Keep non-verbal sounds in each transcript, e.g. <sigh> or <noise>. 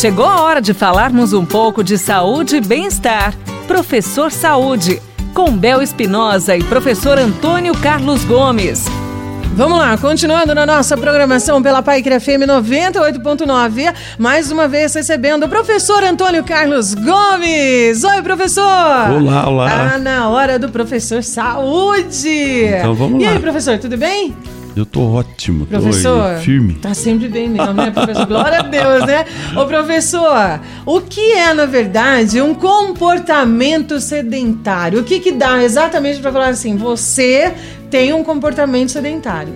Chegou a hora de falarmos um pouco de saúde e bem-estar. Professor Saúde, com Bel Espinosa e professor Antônio Carlos Gomes. Vamos lá, continuando na nossa programação pela Pai FM 98.9, mais uma vez recebendo o professor Antônio Carlos Gomes. Oi, professor! Olá, olá! Tá na hora do professor Saúde! Então vamos e lá. E aí, professor, tudo bem? Eu tô ótimo, professor, tô firme. Tá sempre bem mesmo, né, professor? Glória a Deus, né? Ô, professor, o que é, na verdade, um comportamento sedentário? O que que dá exatamente para falar assim, você tem um comportamento sedentário?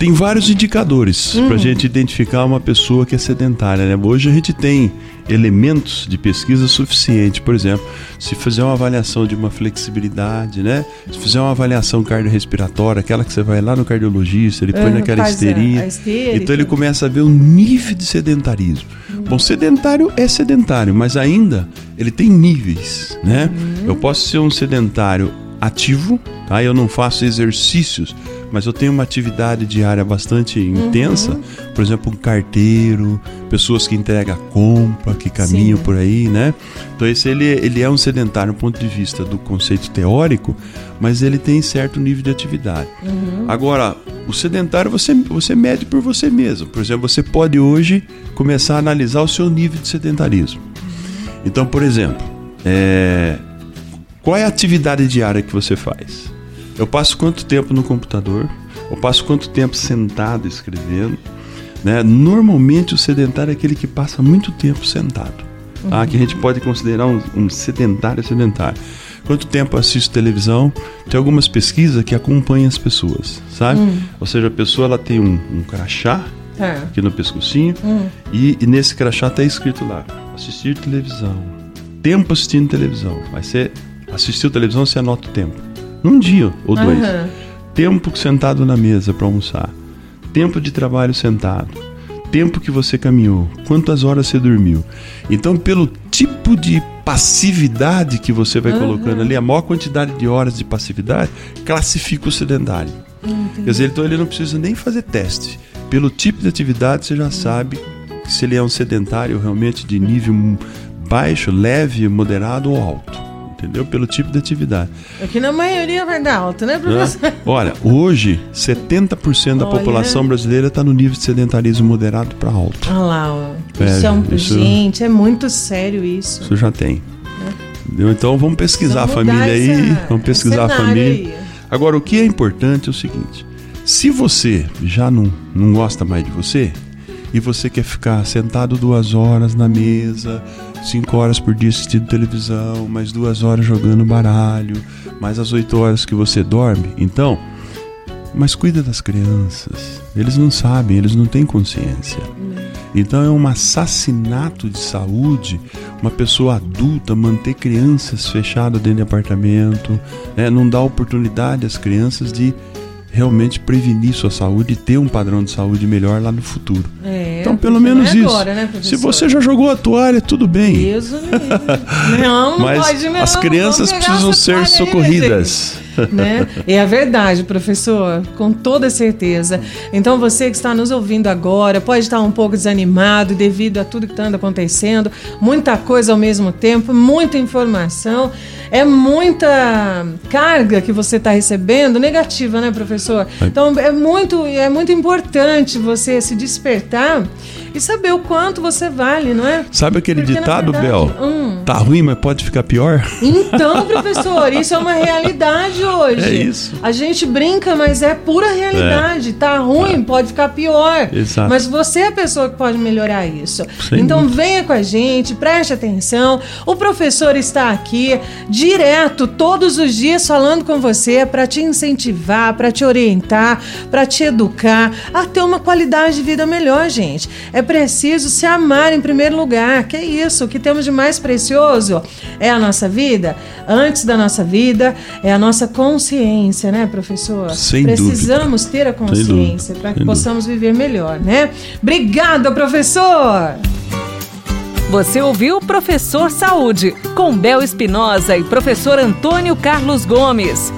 Tem vários indicadores para a gente identificar uma pessoa que é sedentária. Né? Hoje a gente tem elementos de pesquisa suficiente. Por exemplo, se fizer uma avaliação de uma flexibilidade, né? se fizer uma avaliação cardiorrespiratória, aquela que você vai lá no cardiologista, ele põe uhum, naquela histeria. Então ele começa a ver o nível de sedentarismo. Uhum. Bom, sedentário é sedentário, mas ainda ele tem níveis. Né? Uhum. Eu posso ser um sedentário ativo, tá? eu não faço exercícios mas eu tenho uma atividade diária bastante uhum. intensa, por exemplo, um carteiro, pessoas que entregam compra, que caminham Sim. por aí, né? Então esse ele, ele é um sedentário do ponto de vista do conceito teórico, mas ele tem certo nível de atividade. Uhum. Agora, o sedentário você, você mede por você mesmo. Por exemplo, você pode hoje começar a analisar o seu nível de sedentarismo. Então, por exemplo, é, qual é a atividade diária que você faz? Eu passo quanto tempo no computador? Eu passo quanto tempo sentado escrevendo? Né? Normalmente o sedentário é aquele que passa muito tempo sentado. Tá? Uhum. Que a gente pode considerar um, um sedentário sedentário. Quanto tempo assisto televisão? Tem algumas pesquisas que acompanham as pessoas, sabe? Uhum. Ou seja, a pessoa ela tem um, um crachá é. aqui no pescocinho uhum. e, e, nesse crachá está escrito lá: assistir televisão. Tempo assistindo televisão. Mas você assistiu televisão, você anota o tempo num dia ou dois. Uhum. Tempo sentado na mesa para almoçar. Tempo de trabalho sentado. Tempo que você caminhou. Quantas horas você dormiu. Então, pelo tipo de passividade que você vai uhum. colocando ali, a maior quantidade de horas de passividade, classifica o sedentário. Entendi. Quer dizer, então ele não precisa nem fazer teste. Pelo tipo de atividade, você já sabe se ele é um sedentário realmente de nível baixo, leve, moderado ou alto entendeu? Pelo tipo de atividade. Aqui na maioria vai dar alta, né, professor? É. Olha, hoje 70% da Olha. população brasileira está no nível de sedentarismo moderado para alto. Olha lá, ó. É, isso é um... isso... gente, é muito sério isso. Isso já tem. É. Então vamos pesquisar vamos a família aí, vamos pesquisar a família. Aí. Agora, o que é importante é o seguinte: se você já não, não gosta mais de você, e você quer ficar sentado duas horas na mesa, cinco horas por dia assistindo televisão, mais duas horas jogando baralho, mais as oito horas que você dorme, então, mas cuida das crianças. Eles não sabem, eles não têm consciência. Então é um assassinato de saúde uma pessoa adulta manter crianças fechadas dentro de apartamento, né? não dá oportunidade às crianças de realmente prevenir sua saúde e ter um padrão de saúde melhor lá no futuro. É, então, pelo menos é isso. Agora, né, Se você já jogou a toalha, tudo bem. <laughs> Não, não Mas pode, não. as crianças precisam ser socorridas. Aí, né? É a verdade, professor, com toda certeza. Então você que está nos ouvindo agora pode estar um pouco desanimado devido a tudo que está acontecendo, muita coisa ao mesmo tempo, muita informação, é muita carga que você está recebendo negativa, né, professor? Então é muito, é muito importante você se despertar e saber o quanto você vale, não é? Sabe aquele Porque, ditado, verdade, Bel? Hum, tá ruim, mas pode ficar pior? Então, <laughs> professor, isso é uma realidade hoje. É isso. A gente brinca, mas é pura realidade. É. Tá ruim, é. pode ficar pior. Exato. Mas você é a pessoa que pode melhorar isso. Sem então dúvida. venha com a gente, preste atenção. O professor está aqui direto, todos os dias, falando com você para te incentivar, para te orientar, para te educar a ter uma qualidade de vida melhor, gente. É preciso se amar em primeiro lugar. Que é isso? O que temos de mais precioso é a nossa vida. Antes da nossa vida é a nossa consciência, né, professor? Sem Precisamos dúvida. ter a consciência para que possamos viver melhor, né? Obrigada, professor! Você ouviu Professor Saúde, com Bel Espinosa e professor Antônio Carlos Gomes.